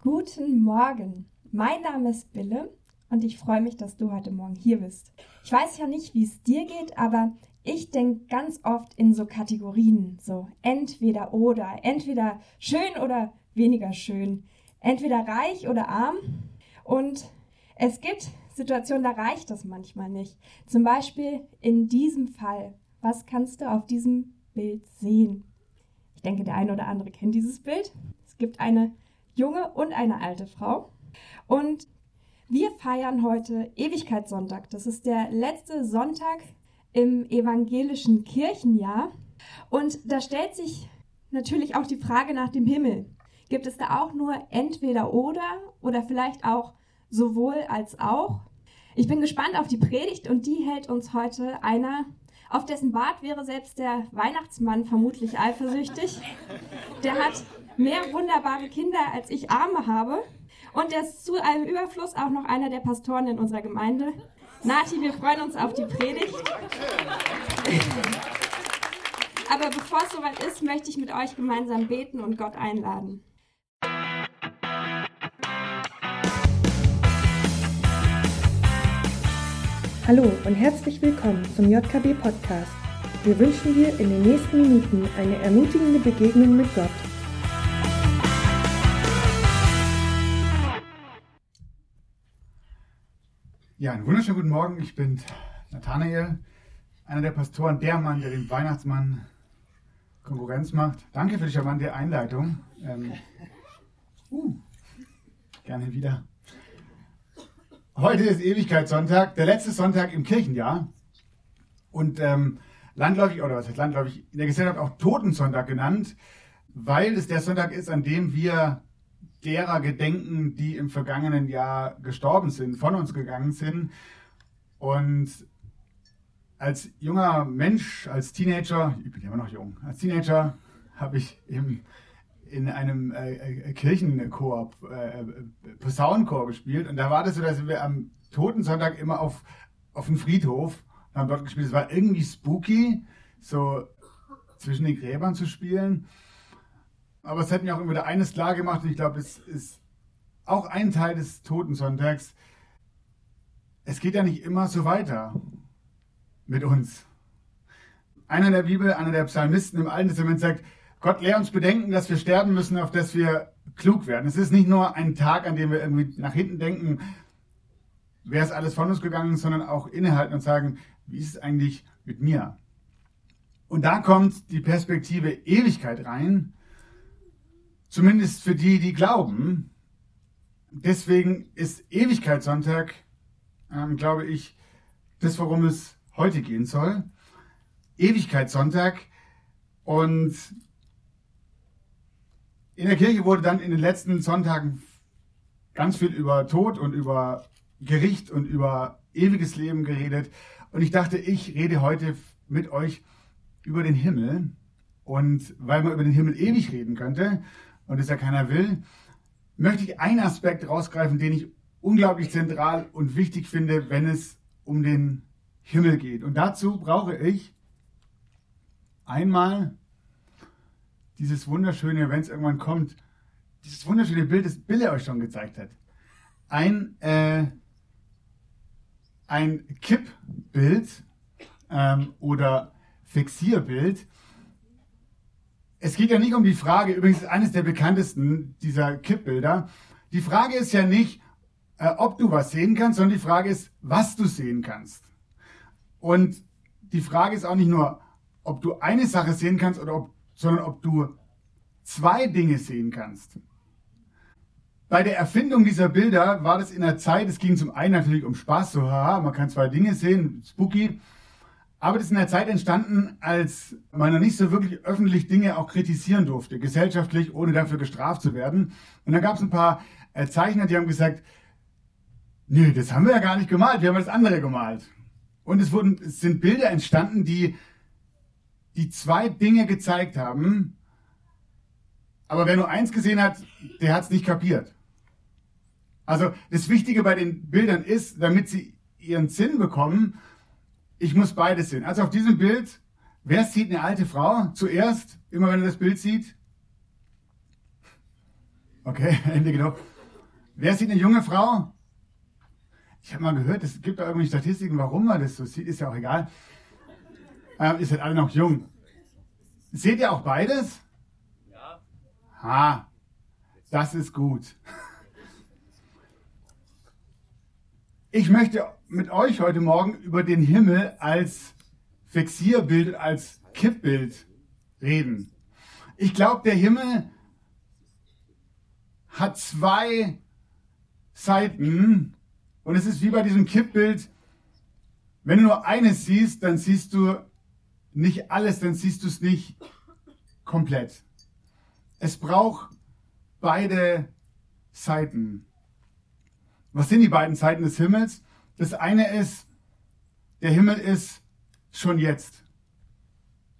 Guten Morgen. Mein Name ist Bille und ich freue mich, dass du heute Morgen hier bist. Ich weiß ja nicht, wie es dir geht, aber ich denke ganz oft in so Kategorien, so entweder oder, entweder schön oder weniger schön, entweder reich oder arm. Und es gibt Situationen, da reicht das manchmal nicht. Zum Beispiel in diesem Fall. Was kannst du auf diesem Bild sehen? Ich denke, der eine oder andere kennt dieses Bild. Es gibt eine junge und eine alte Frau. Und wir feiern heute Ewigkeitssonntag. Das ist der letzte Sonntag im evangelischen Kirchenjahr. Und da stellt sich natürlich auch die Frage nach dem Himmel. Gibt es da auch nur entweder oder oder vielleicht auch sowohl als auch? Ich bin gespannt auf die Predigt und die hält uns heute einer, auf dessen Bart wäre selbst der Weihnachtsmann vermutlich eifersüchtig. Der hat mehr wunderbare Kinder, als ich Arme habe. Und er ist zu einem Überfluss auch noch einer der Pastoren in unserer Gemeinde. Nati, wir freuen uns auf die Predigt. Aber bevor es soweit ist, möchte ich mit euch gemeinsam beten und Gott einladen. Hallo und herzlich willkommen zum JKB Podcast. Wir wünschen dir in den nächsten Minuten eine ermutigende Begegnung mit Gott. Ja, einen wunderschönen guten Morgen. Ich bin Nathanael, einer der Pastoren, der Mann, der dem Weihnachtsmann Konkurrenz macht. Danke für die charmante Einleitung. Ähm, uh, gerne wieder. Heute ist Ewigkeitssonntag, der letzte Sonntag im Kirchenjahr. Und ähm, landläufig, oder was heißt landläufig, in der Gesellschaft auch Totensonntag genannt, weil es der Sonntag ist, an dem wir derer gedenken, die im vergangenen Jahr gestorben sind, von uns gegangen sind. Und als junger Mensch, als Teenager, ich bin immer noch jung, als Teenager habe ich im, in einem äh, äh Kirchenchor, äh, Posaunenchor gespielt. Und da war das so, dass wir am Totensonntag immer auf, auf den Friedhof haben dort gespielt. Es war irgendwie spooky, so zwischen den Gräbern zu spielen. Aber es hat mir auch immer wieder eines klar gemacht und ich glaube, es ist auch ein Teil des Totensonntags. Es geht ja nicht immer so weiter mit uns. Einer der Bibel, einer der Psalmisten im Alten Testament sagt, Gott lehrt uns bedenken, dass wir sterben müssen, auf dass wir klug werden. Es ist nicht nur ein Tag, an dem wir irgendwie nach hinten denken, wer ist alles von uns gegangen, sondern auch innehalten und sagen, wie ist es eigentlich mit mir? Und da kommt die Perspektive Ewigkeit rein, Zumindest für die, die glauben. Deswegen ist Ewigkeitssonntag, ähm, glaube ich, das, worum es heute gehen soll. Ewigkeitssonntag. Und in der Kirche wurde dann in den letzten Sonntagen ganz viel über Tod und über Gericht und über ewiges Leben geredet. Und ich dachte, ich rede heute mit euch über den Himmel. Und weil man über den Himmel ewig reden könnte, und es ja keiner will, möchte ich einen Aspekt rausgreifen, den ich unglaublich zentral und wichtig finde, wenn es um den Himmel geht. Und dazu brauche ich einmal dieses wunderschöne, wenn es irgendwann kommt, dieses wunderschöne Bild, das Bille euch schon gezeigt hat. Ein, äh, ein Kippbild ähm, oder Fixierbild, es geht ja nicht um die Frage, übrigens eines der bekanntesten dieser Kippbilder. Die Frage ist ja nicht, äh, ob du was sehen kannst, sondern die Frage ist, was du sehen kannst. Und die Frage ist auch nicht nur, ob du eine Sache sehen kannst, oder ob, sondern ob du zwei Dinge sehen kannst. Bei der Erfindung dieser Bilder war das in der Zeit, es ging zum einen natürlich um Spaß, so haha, man kann zwei Dinge sehen, spooky, aber das ist in der Zeit entstanden, als man noch nicht so wirklich öffentlich Dinge auch kritisieren durfte, gesellschaftlich, ohne dafür gestraft zu werden. Und dann gab es ein paar äh, Zeichner, die haben gesagt, nee, das haben wir ja gar nicht gemalt, wir haben das andere gemalt. Und es, wurden, es sind Bilder entstanden, die, die zwei Dinge gezeigt haben. Aber wer nur eins gesehen hat, der hat es nicht kapiert. Also das Wichtige bei den Bildern ist, damit sie ihren Sinn bekommen, ich muss beides sehen. Also auf diesem Bild, wer sieht eine alte Frau zuerst, immer wenn er das Bild sieht? Okay, Hände genug. Wer sieht eine junge Frau? Ich habe mal gehört, es gibt da irgendwie Statistiken, warum man das so sieht, ist ja auch egal. Ähm, ihr seid alle noch jung. Seht ihr auch beides? Ja. Ha, das ist gut. Ich möchte mit euch heute Morgen über den Himmel als Fixierbild, als Kippbild reden. Ich glaube, der Himmel hat zwei Seiten und es ist wie bei diesem Kippbild, wenn du nur eines siehst, dann siehst du nicht alles, dann siehst du es nicht komplett. Es braucht beide Seiten. Was sind die beiden Seiten des Himmels? Das eine ist, der Himmel ist schon jetzt.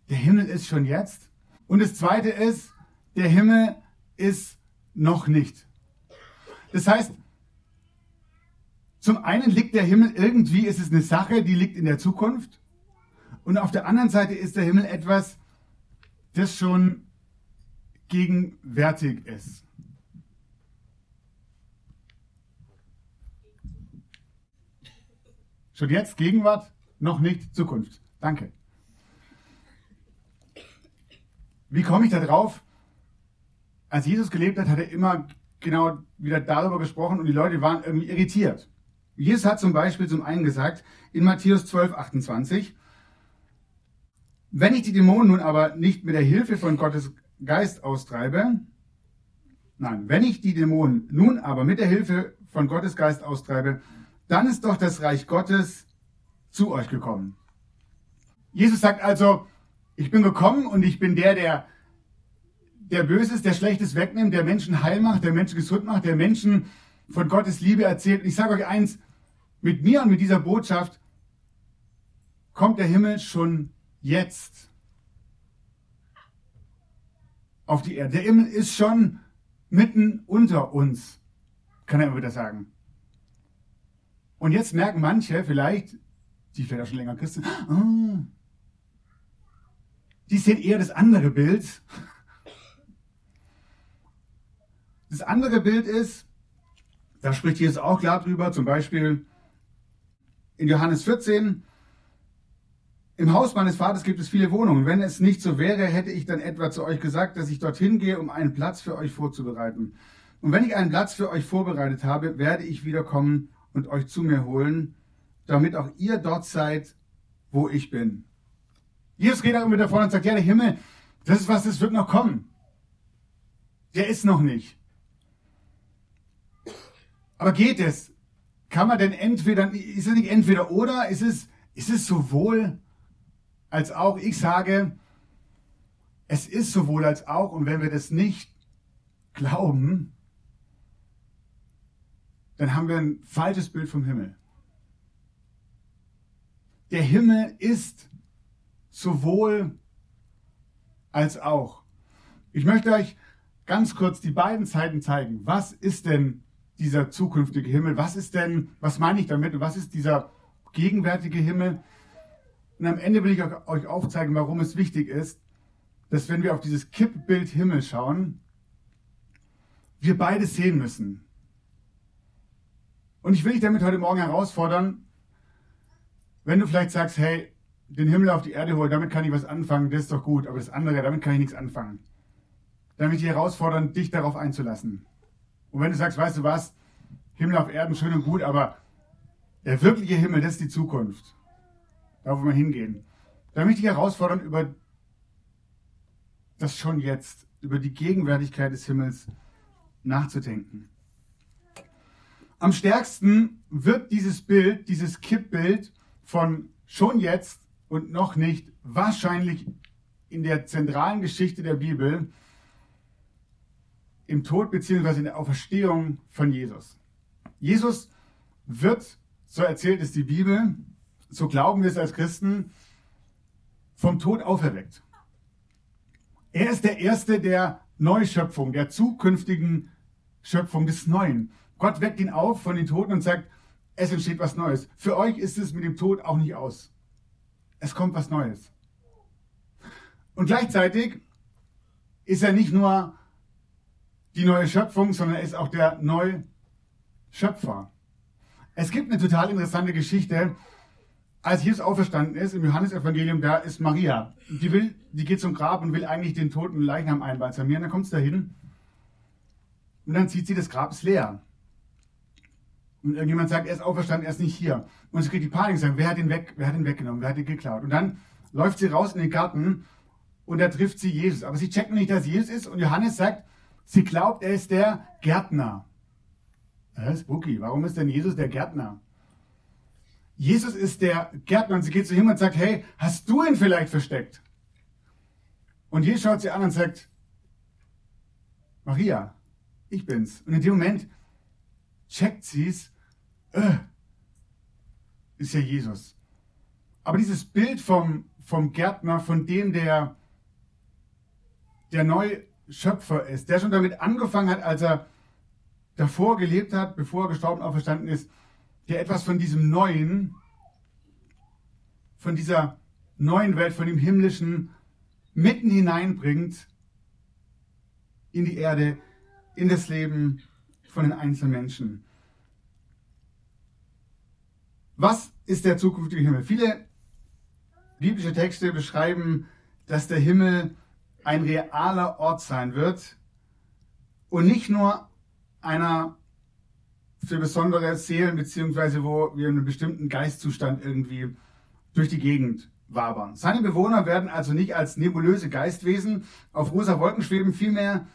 Der Himmel ist schon jetzt. Und das zweite ist, der Himmel ist noch nicht. Das heißt, zum einen liegt der Himmel irgendwie, ist es eine Sache, die liegt in der Zukunft. Und auf der anderen Seite ist der Himmel etwas, das schon gegenwärtig ist. Schon jetzt Gegenwart, noch nicht Zukunft. Danke. Wie komme ich da drauf? Als Jesus gelebt hat, hat er immer genau wieder darüber gesprochen und die Leute waren irgendwie irritiert. Jesus hat zum Beispiel zum einen gesagt, in Matthäus 12, 28, wenn ich die Dämonen nun aber nicht mit der Hilfe von Gottes Geist austreibe, nein, wenn ich die Dämonen nun aber mit der Hilfe von Gottes Geist austreibe, dann ist doch das Reich Gottes zu euch gekommen. Jesus sagt also, ich bin gekommen und ich bin der, der, der Böses, der Schlechtes wegnimmt, der Menschen heil macht, der Menschen gesund macht, der Menschen von Gottes Liebe erzählt. Und ich sage euch eins, mit mir und mit dieser Botschaft kommt der Himmel schon jetzt auf die Erde. Der Himmel ist schon mitten unter uns, kann er immer wieder sagen. Und jetzt merken manche vielleicht, die vielleicht auch schon länger Christen, oh, die sehen eher das andere Bild. Das andere Bild ist, da spricht Jesus auch klar drüber, zum Beispiel in Johannes 14, im Haus meines Vaters gibt es viele Wohnungen. Wenn es nicht so wäre, hätte ich dann etwa zu euch gesagt, dass ich dorthin gehe, um einen Platz für euch vorzubereiten. Und wenn ich einen Platz für euch vorbereitet habe, werde ich wiederkommen und euch zu mir holen, damit auch ihr dort seid, wo ich bin. Jesus geht auch immer davon und sagt, ja, der Himmel, das ist was, das wird noch kommen. Der ist noch nicht. Aber geht es? Kann man denn entweder, ist es nicht entweder oder? Ist es, ist es sowohl als auch. Ich sage, es ist sowohl als auch. Und wenn wir das nicht glauben, dann haben wir ein falsches Bild vom Himmel. Der Himmel ist sowohl als auch. Ich möchte euch ganz kurz die beiden Zeiten zeigen. Was ist denn dieser zukünftige Himmel? Was ist denn, was meine ich damit? Und was ist dieser gegenwärtige Himmel? Und am Ende will ich euch aufzeigen, warum es wichtig ist, dass wenn wir auf dieses Kippbild Himmel schauen, wir beide sehen müssen. Und ich will dich damit heute Morgen herausfordern, wenn du vielleicht sagst, hey, den Himmel auf die Erde holen, damit kann ich was anfangen, das ist doch gut, aber das andere, damit kann ich nichts anfangen. Dann will ich dich herausfordern, dich darauf einzulassen. Und wenn du sagst, weißt du was, Himmel auf Erden, schön und gut, aber der wirkliche Himmel, das ist die Zukunft da wo wir hingehen. Da möchte ich herausfordern, über das schon jetzt, über die Gegenwärtigkeit des Himmels nachzudenken. Am stärksten wird dieses Bild, dieses Kippbild von schon jetzt und noch nicht wahrscheinlich in der zentralen Geschichte der Bibel im Tod bzw. in der Auferstehung von Jesus. Jesus wird, so erzählt es die Bibel, so glauben wir es als Christen, vom Tod auferweckt. Er ist der Erste der Neuschöpfung, der zukünftigen Schöpfung des Neuen. Gott weckt ihn auf von den Toten und sagt, es entsteht was Neues. Für euch ist es mit dem Tod auch nicht aus. Es kommt was Neues. Und gleichzeitig ist er nicht nur die neue Schöpfung, sondern er ist auch der Neuschöpfer. Es gibt eine total interessante Geschichte. Als Jesus auferstanden ist, im Johannesevangelium, da ist Maria. Die, will, die geht zum Grab und will eigentlich den toten Leichnam einbalsamieren. Dann kommt sie dahin und dann sieht sie, das Grab leer. Und irgendjemand sagt, er ist auferstanden, er ist nicht hier. Und sie kriegt die Panik sagt, wer hat ihn weg, wer hat ihn weggenommen, wer hat ihn geklaut? Und dann läuft sie raus in den Garten und da trifft sie Jesus. Aber sie checken nicht, dass Jesus ist. Und Johannes sagt, sie glaubt, er ist der Gärtner. Das ist spooky. Warum ist denn Jesus der Gärtner? Jesus ist der Gärtner und sie geht zu ihm und sagt, hey, hast du ihn vielleicht versteckt? Und Jesus schaut sie an und sagt, Maria, ich bin's. Und in dem Moment checkt sie es, äh, ist ja Jesus. Aber dieses Bild vom, vom Gärtner, von dem, der der neue Schöpfer ist, der schon damit angefangen hat, als er davor gelebt hat, bevor er gestorben auferstanden ist, der etwas von diesem Neuen, von dieser neuen Welt, von dem Himmlischen mitten hineinbringt in die Erde, in das Leben von den einzelnen Menschen. Was ist der zukünftige Himmel? Viele biblische Texte beschreiben, dass der Himmel ein realer Ort sein wird und nicht nur einer für besondere Seelen, beziehungsweise wo wir in einem bestimmten Geistzustand irgendwie durch die Gegend wabern. Seine Bewohner werden also nicht als nebulöse Geistwesen auf rosa Wolken schweben, vielmehr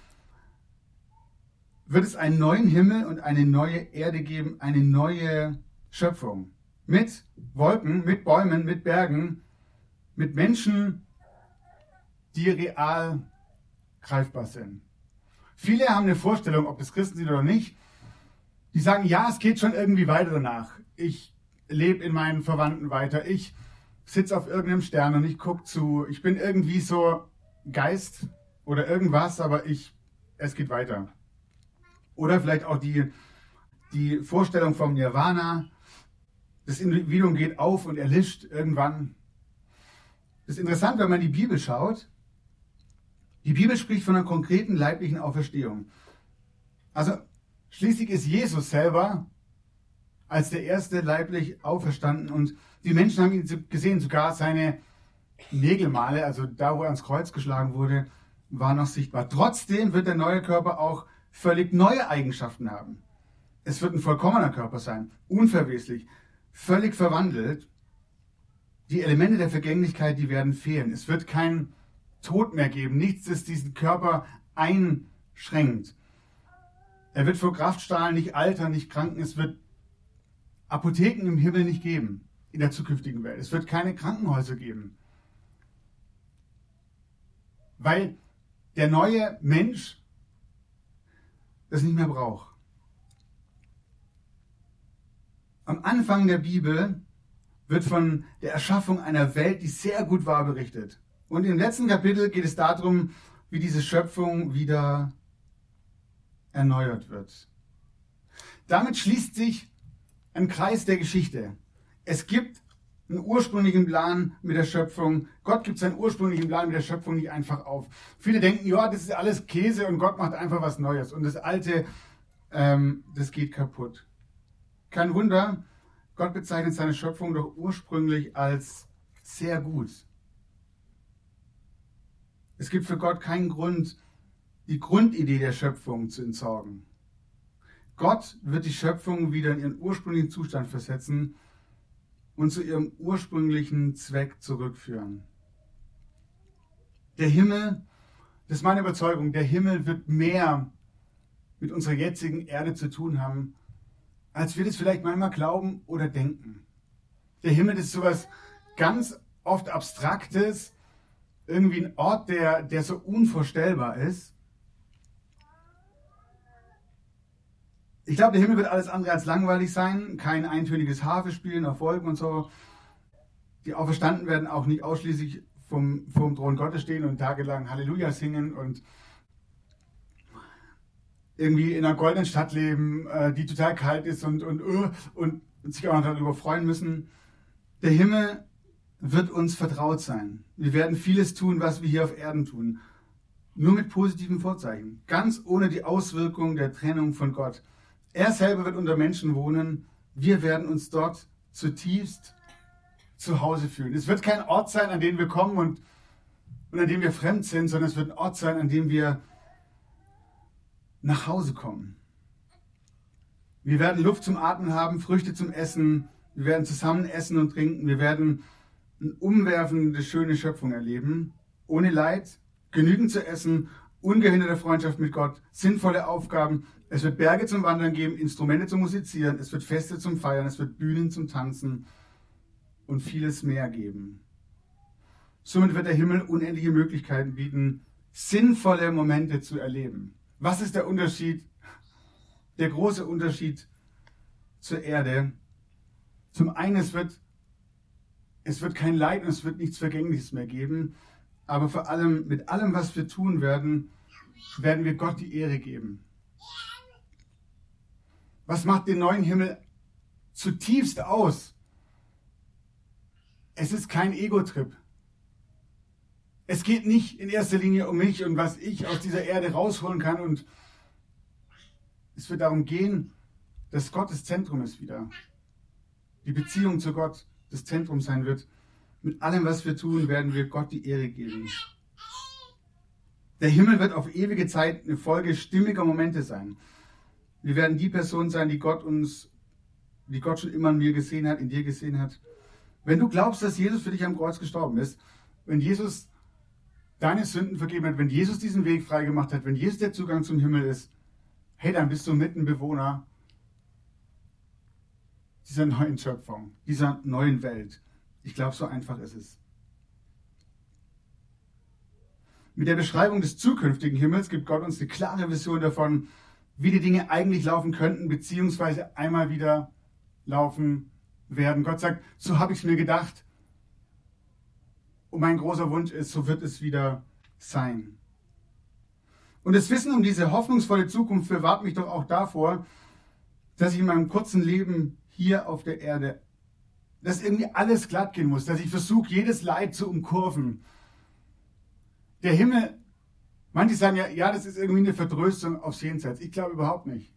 wird es einen neuen Himmel und eine neue Erde geben, eine neue Schöpfung. Mit Wolken, mit Bäumen, mit Bergen, mit Menschen, die real greifbar sind. Viele haben eine Vorstellung, ob das Christen sind oder nicht. Die sagen, ja, es geht schon irgendwie weiter danach. Ich lebe in meinen Verwandten weiter. Ich sitze auf irgendeinem Stern und ich gucke zu. Ich bin irgendwie so Geist oder irgendwas, aber ich, es geht weiter. Oder vielleicht auch die, die Vorstellung vom Nirvana. Das Individuum geht auf und erlischt irgendwann. Das ist interessant, wenn man die Bibel schaut. Die Bibel spricht von einer konkreten leiblichen Auferstehung. Also schließlich ist Jesus selber als der erste leiblich auferstanden und die Menschen haben ihn gesehen, sogar seine Nägelmale, also da, wo er ans Kreuz geschlagen wurde, war noch sichtbar. Trotzdem wird der neue Körper auch völlig neue Eigenschaften haben. Es wird ein vollkommener Körper sein, unverweslich, völlig verwandelt. Die Elemente der Vergänglichkeit, die werden fehlen. Es wird kein Tod mehr geben, nichts, das diesen Körper einschränkt. Er wird vor Kraftstrahlen nicht altern, nicht kranken. Es wird Apotheken im Himmel nicht geben in der zukünftigen Welt. Es wird keine Krankenhäuser geben. Weil der neue Mensch das nicht mehr braucht. Am Anfang der Bibel wird von der Erschaffung einer Welt, die sehr gut war, berichtet. Und im letzten Kapitel geht es darum, wie diese Schöpfung wieder erneuert wird. Damit schließt sich ein Kreis der Geschichte. Es gibt einen ursprünglichen Plan mit der Schöpfung. Gott gibt seinen ursprünglichen Plan mit der Schöpfung nicht einfach auf. Viele denken, ja, das ist alles Käse und Gott macht einfach was Neues. Und das Alte, ähm, das geht kaputt. Kein Wunder, Gott bezeichnet seine Schöpfung doch ursprünglich als sehr gut. Es gibt für Gott keinen Grund, die Grundidee der Schöpfung zu entsorgen. Gott wird die Schöpfung wieder in ihren ursprünglichen Zustand versetzen und zu ihrem ursprünglichen Zweck zurückführen. Der Himmel, das ist meine Überzeugung, der Himmel wird mehr mit unserer jetzigen Erde zu tun haben, als wir das vielleicht manchmal glauben oder denken. Der Himmel ist sowas ganz oft Abstraktes, irgendwie ein Ort, der, der so unvorstellbar ist. Ich glaube, der Himmel wird alles andere als langweilig sein. Kein eintöniges Harfespielen auf Wolken und so. Die Auferstanden werden auch nicht ausschließlich vom, vom Thron Gottes stehen und tagelang Halleluja singen und irgendwie in einer goldenen Stadt leben, äh, die total kalt ist und, und, uh, und sich auch noch darüber freuen müssen. Der Himmel wird uns vertraut sein. Wir werden vieles tun, was wir hier auf Erden tun. nur mit positiven Vorzeichen, ganz ohne die Auswirkung der Trennung von Gott. Er selber wird unter Menschen wohnen, wir werden uns dort zutiefst zu Hause fühlen. Es wird kein Ort sein, an den wir kommen und, und an dem wir fremd sind, sondern es wird ein Ort sein, an dem wir nach Hause kommen. Wir werden Luft zum Atmen haben, Früchte zum Essen, wir werden zusammen essen und trinken, wir werden eine umwerfende, schöne Schöpfung erleben, ohne Leid, genügend zu essen, ungehinderte Freundschaft mit Gott, sinnvolle Aufgaben. Es wird Berge zum Wandern geben, Instrumente zum Musizieren, es wird Feste zum Feiern, es wird Bühnen zum Tanzen und vieles mehr geben. Somit wird der Himmel unendliche Möglichkeiten bieten, sinnvolle Momente zu erleben. Was ist der Unterschied, der große Unterschied zur Erde? Zum einen, es wird, es wird kein Leid und es wird nichts Vergängliches mehr geben, aber vor allem mit allem, was wir tun werden, werden wir Gott die Ehre geben. Was macht den neuen Himmel zutiefst aus? Es ist kein Ego-Trip. Es geht nicht in erster Linie um mich und was ich aus dieser Erde rausholen kann. Und es wird darum gehen, dass Gott das Zentrum ist wieder. Die Beziehung zu Gott das Zentrum sein wird. Mit allem, was wir tun, werden wir Gott die Ehre geben. Der Himmel wird auf ewige Zeit eine Folge stimmiger Momente sein. Wir werden die Person sein, die Gott uns, die Gott schon immer in mir gesehen hat, in dir gesehen hat. Wenn du glaubst, dass Jesus für dich am Kreuz gestorben ist, wenn Jesus deine Sünden vergeben hat, wenn Jesus diesen Weg freigemacht hat, wenn Jesus der Zugang zum Himmel ist, hey, dann bist du Mittenbewohner dieser neuen Schöpfung, dieser neuen Welt. Ich glaube, so einfach ist es. Mit der Beschreibung des zukünftigen Himmels gibt Gott uns eine klare Vision davon, wie die Dinge eigentlich laufen könnten, beziehungsweise einmal wieder laufen werden. Gott sagt, so habe ich es mir gedacht. Und mein großer Wunsch ist, so wird es wieder sein. Und das Wissen um diese hoffnungsvolle Zukunft bewahrt mich doch auch davor, dass ich in meinem kurzen Leben hier auf der Erde, dass irgendwie alles glatt gehen muss, dass ich versuche, jedes Leid zu umkurven. Der Himmel, manche sagen ja, ja, das ist irgendwie eine Vertröstung aufs Jenseits. Ich glaube überhaupt nicht.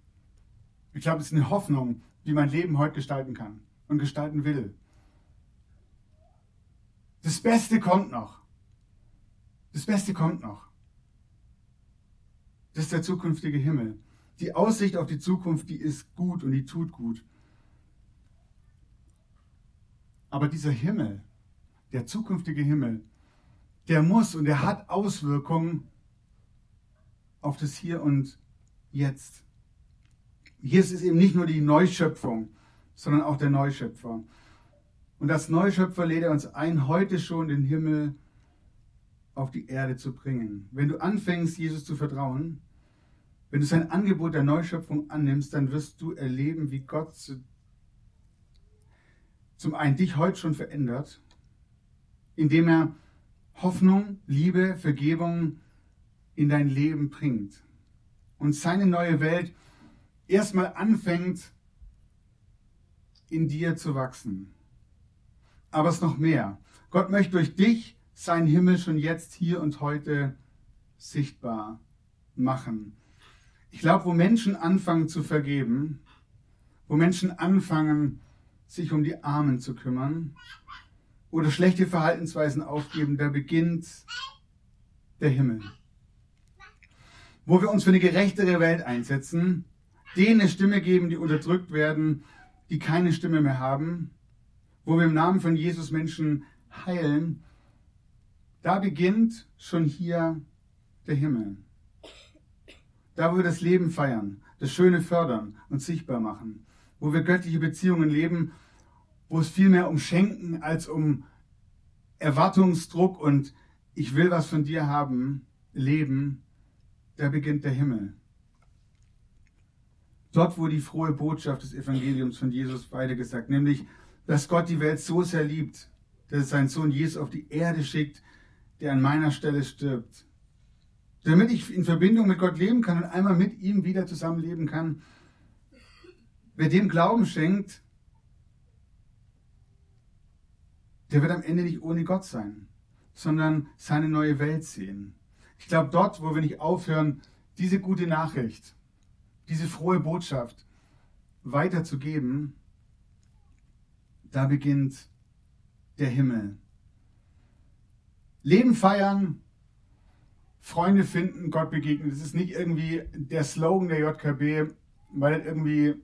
Ich glaube, es ist eine Hoffnung, die mein Leben heute gestalten kann und gestalten will. Das Beste kommt noch. Das Beste kommt noch. Das ist der zukünftige Himmel. Die Aussicht auf die Zukunft, die ist gut und die tut gut. Aber dieser Himmel, der zukünftige Himmel, der muss und der hat Auswirkungen auf das Hier und Jetzt. Hier ist eben nicht nur die Neuschöpfung, sondern auch der Neuschöpfer. Und als Neuschöpfer lädt er uns ein, heute schon den Himmel auf die Erde zu bringen. Wenn du anfängst, Jesus zu vertrauen, wenn du sein Angebot der Neuschöpfung annimmst, dann wirst du erleben, wie Gott zum einen dich heute schon verändert, indem er Hoffnung, Liebe, Vergebung in dein Leben bringt und seine neue Welt erstmal anfängt in dir zu wachsen. Aber es ist noch mehr. Gott möchte durch dich seinen Himmel schon jetzt, hier und heute sichtbar machen. Ich glaube, wo Menschen anfangen zu vergeben, wo Menschen anfangen, sich um die Armen zu kümmern oder schlechte Verhaltensweisen aufgeben, da beginnt der Himmel. Wo wir uns für eine gerechtere Welt einsetzen, denen eine Stimme geben, die unterdrückt werden, die keine Stimme mehr haben, wo wir im Namen von Jesus Menschen heilen, da beginnt schon hier der Himmel. Da, wo wir das Leben feiern, das Schöne fördern und sichtbar machen wo wir göttliche Beziehungen leben, wo es viel mehr um Schenken als um Erwartungsdruck und ich will was von dir haben, leben, da beginnt der Himmel. Dort, wo die frohe Botschaft des Evangeliums von Jesus weitergesagt, nämlich, dass Gott die Welt so sehr liebt, dass es seinen Sohn Jesus auf die Erde schickt, der an meiner Stelle stirbt. Damit ich in Verbindung mit Gott leben kann und einmal mit ihm wieder zusammenleben kann, Wer dem Glauben schenkt, der wird am Ende nicht ohne Gott sein, sondern seine neue Welt sehen. Ich glaube, dort, wo wir nicht aufhören, diese gute Nachricht, diese frohe Botschaft weiterzugeben, da beginnt der Himmel. Leben feiern, Freunde finden, Gott begegnen. Das ist nicht irgendwie der Slogan der JKB, weil das irgendwie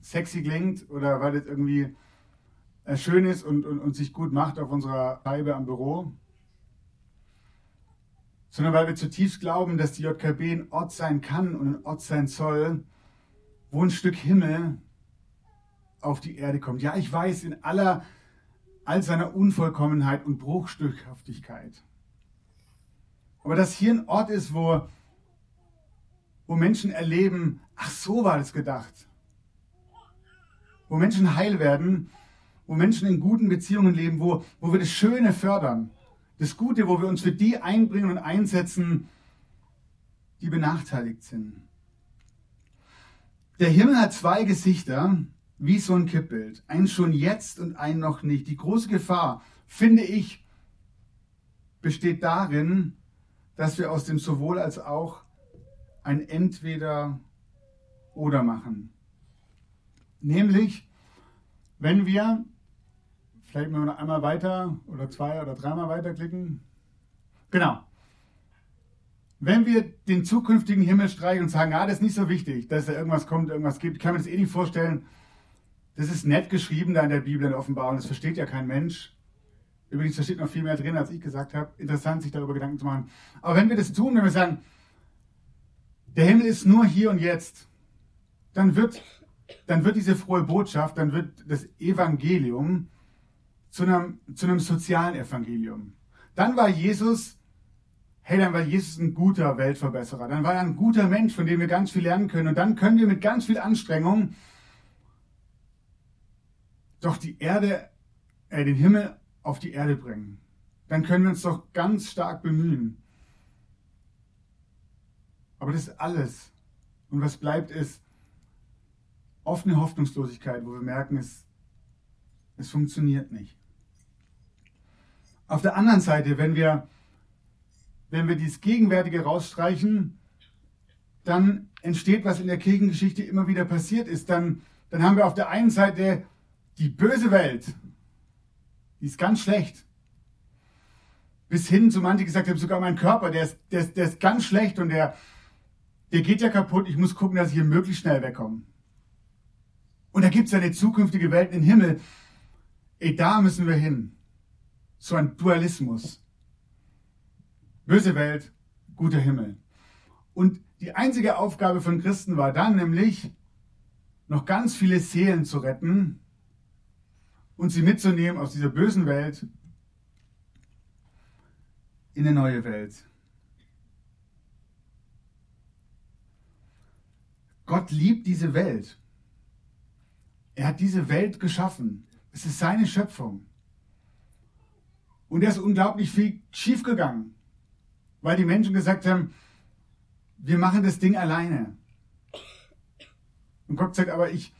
sexy klingt oder weil das irgendwie äh, schön ist und, und, und sich gut macht auf unserer Scheibe am Büro, sondern weil wir zutiefst glauben, dass die JKB ein Ort sein kann und ein Ort sein soll, wo ein Stück Himmel auf die Erde kommt. Ja, ich weiß, in aller all seiner Unvollkommenheit und Bruchstückhaftigkeit. Aber dass hier ein Ort ist, wo, wo Menschen erleben, ach so war das gedacht. Wo Menschen heil werden, wo Menschen in guten Beziehungen leben, wo, wo wir das Schöne fördern. Das Gute, wo wir uns für die einbringen und einsetzen, die benachteiligt sind. Der Himmel hat zwei Gesichter, wie so ein Kippbild. Ein schon jetzt und ein noch nicht. Die große Gefahr, finde ich, besteht darin, dass wir aus dem sowohl als auch ein Entweder oder machen. Nämlich, wenn wir, vielleicht mal noch einmal weiter oder zwei oder dreimal weiterklicken. Genau. Wenn wir den zukünftigen Himmel streichen und sagen, ah, das ist nicht so wichtig, dass da irgendwas kommt, irgendwas gibt, kann man das eh nicht vorstellen. Das ist nett geschrieben da in der Bibel in Offenbarung, das versteht ja kein Mensch. Übrigens, da steht noch viel mehr drin, als ich gesagt habe. Interessant, sich darüber Gedanken zu machen. Aber wenn wir das tun, wenn wir sagen, der Himmel ist nur hier und jetzt, dann wird, dann wird diese frohe Botschaft, dann wird das Evangelium zu einem, zu einem sozialen Evangelium. Dann war Jesus, hey, dann war Jesus ein guter Weltverbesserer. Dann war er ein guter Mensch, von dem wir ganz viel lernen können. Und dann können wir mit ganz viel Anstrengung doch die Erde, äh, den Himmel auf die Erde bringen. Dann können wir uns doch ganz stark bemühen. Aber das ist alles. Und was bleibt ist offene Hoffnungslosigkeit, wo wir merken, es, es funktioniert nicht. Auf der anderen Seite, wenn wir, wenn wir dieses Gegenwärtige rausstreichen, dann entsteht, was in der Kirchengeschichte immer wieder passiert ist. Dann, dann haben wir auf der einen Seite die böse Welt, die ist ganz schlecht. Bis hin zu manche gesagt haben, sogar mein Körper, der ist, der, ist, der ist ganz schlecht und der, der geht ja kaputt. Ich muss gucken, dass ich hier möglichst schnell wegkomme. Und da gibt es eine zukünftige Welt im Himmel. Ey, da müssen wir hin. So ein Dualismus. Böse Welt, guter Himmel. Und die einzige Aufgabe von Christen war dann nämlich, noch ganz viele Seelen zu retten, und sie mitzunehmen aus dieser bösen Welt in eine neue Welt. Gott liebt diese Welt. Er hat diese Welt geschaffen. Es ist seine Schöpfung. Und er ist unglaublich viel schiefgegangen, weil die Menschen gesagt haben, wir machen das Ding alleine. Und Gott sagt, aber ich,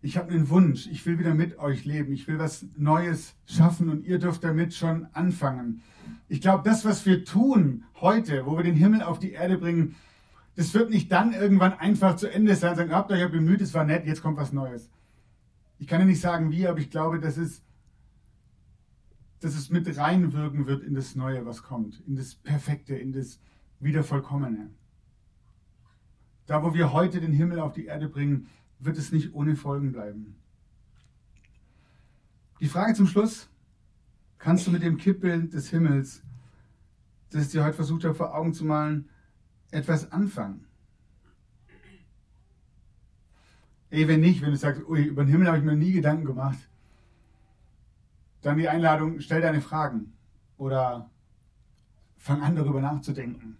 ich habe einen Wunsch, ich will wieder mit euch leben, ich will was Neues schaffen und ihr dürft damit schon anfangen. Ich glaube, das, was wir tun heute, wo wir den Himmel auf die Erde bringen, das wird nicht dann irgendwann einfach zu Ende sein, sagen, habt euch ja bemüht, es war nett, jetzt kommt was Neues. Ich kann ja nicht sagen wie, aber ich glaube, dass es, dass es mit reinwirken wird in das Neue, was kommt, in das Perfekte, in das Wiedervollkommene. Da, wo wir heute den Himmel auf die Erde bringen, wird es nicht ohne Folgen bleiben. Die Frage zum Schluss, kannst du mit dem Kippbild des Himmels, das ich dir heute versucht habe vor Augen zu malen, etwas anfangen? Ey, wenn nicht, wenn du sagst, ui, über den Himmel habe ich mir nie Gedanken gemacht, dann die Einladung, stell deine Fragen oder fang an darüber nachzudenken.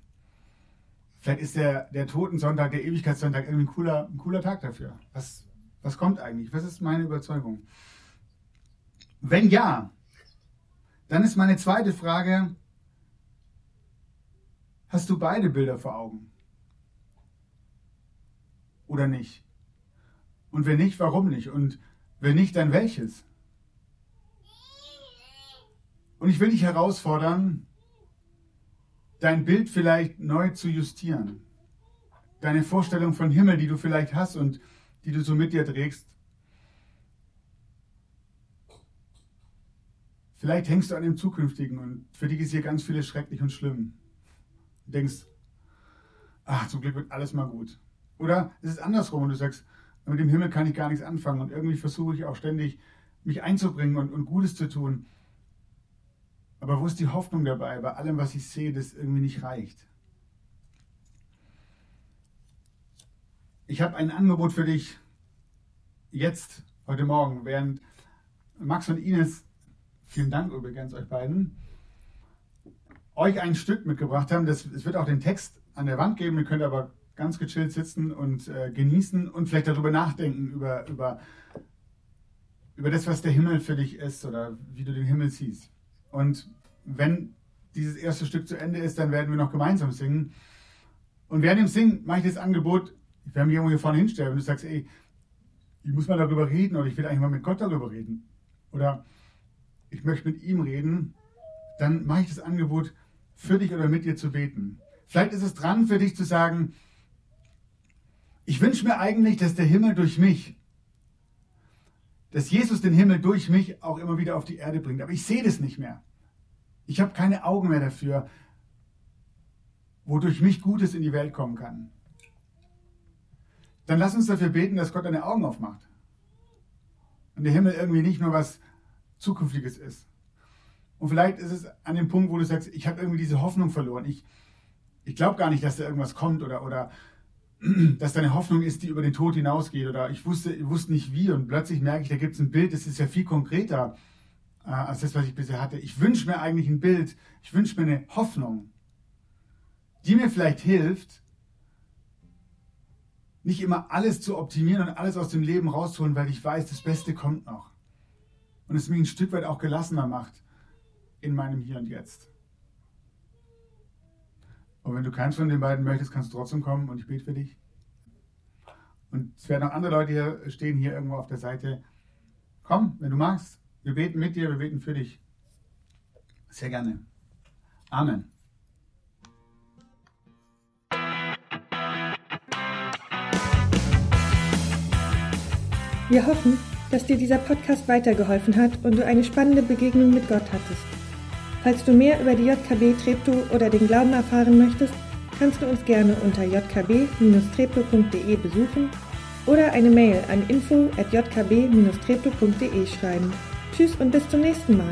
Vielleicht ist der, der Totensonntag, der Ewigkeitssonntag irgendwie ein cooler, ein cooler Tag dafür. Was, was kommt eigentlich? Was ist meine Überzeugung? Wenn ja, dann ist meine zweite Frage, hast du beide Bilder vor Augen? Oder nicht? Und wenn nicht, warum nicht? Und wenn nicht, dann welches? Und ich will dich herausfordern, dein Bild vielleicht neu zu justieren. Deine Vorstellung von Himmel, die du vielleicht hast und die du so mit dir trägst. Vielleicht hängst du an dem Zukünftigen und für dich ist hier ganz vieles schrecklich und schlimm. Du denkst, ach, zum Glück wird alles mal gut. Oder es ist andersrum und du sagst, mit dem Himmel kann ich gar nichts anfangen und irgendwie versuche ich auch ständig mich einzubringen und, und Gutes zu tun. Aber wo ist die Hoffnung dabei, bei allem, was ich sehe, das irgendwie nicht reicht? Ich habe ein Angebot für dich jetzt, heute Morgen, während Max und Ines, vielen Dank übrigens euch beiden, euch ein Stück mitgebracht haben. Das, es wird auch den Text an der Wand geben, ihr könnt aber ganz gechillt sitzen und äh, genießen und vielleicht darüber nachdenken, über, über, über das, was der Himmel für dich ist oder wie du den Himmel siehst. Und wenn dieses erste Stück zu Ende ist, dann werden wir noch gemeinsam singen. Und während dem Singen mache ich das Angebot, ich werde mich irgendwo hier vorne hinstellen, wenn du sagst, ey, ich muss mal darüber reden oder ich will eigentlich mal mit Gott darüber reden oder ich möchte mit ihm reden, dann mache ich das Angebot, für dich oder mit dir zu beten. Vielleicht ist es dran für dich zu sagen, ich wünsche mir eigentlich, dass der Himmel durch mich, dass Jesus den Himmel durch mich auch immer wieder auf die Erde bringt. Aber ich sehe das nicht mehr. Ich habe keine Augen mehr dafür, wodurch mich Gutes in die Welt kommen kann. Dann lass uns dafür beten, dass Gott deine Augen aufmacht. Und der Himmel irgendwie nicht nur was Zukünftiges ist. Und vielleicht ist es an dem Punkt, wo du sagst, ich habe irgendwie diese Hoffnung verloren. Ich, ich glaube gar nicht, dass da irgendwas kommt oder, oder dass deine Hoffnung ist, die über den Tod hinausgeht. Oder ich wusste, ich wusste nicht wie und plötzlich merke ich, da gibt es ein Bild, das ist ja viel konkreter äh, als das, was ich bisher hatte. Ich wünsche mir eigentlich ein Bild, ich wünsche mir eine Hoffnung, die mir vielleicht hilft, nicht immer alles zu optimieren und alles aus dem Leben rauszuholen, weil ich weiß, das Beste kommt noch. Und es mich ein Stück weit auch gelassener macht in meinem Hier und Jetzt. Und wenn du keins von den beiden möchtest, kannst du trotzdem kommen und ich bete für dich. Und es werden auch andere Leute hier stehen, hier irgendwo auf der Seite. Komm, wenn du magst. Wir beten mit dir, wir beten für dich. Sehr gerne. Amen. Wir hoffen, dass dir dieser Podcast weitergeholfen hat und du eine spannende Begegnung mit Gott hattest. Falls du mehr über die JKB Treptow oder den Glauben erfahren möchtest, kannst du uns gerne unter jkb-treptow.de besuchen oder eine Mail an info at jkb-treptow.de schreiben. Tschüss und bis zum nächsten Mal.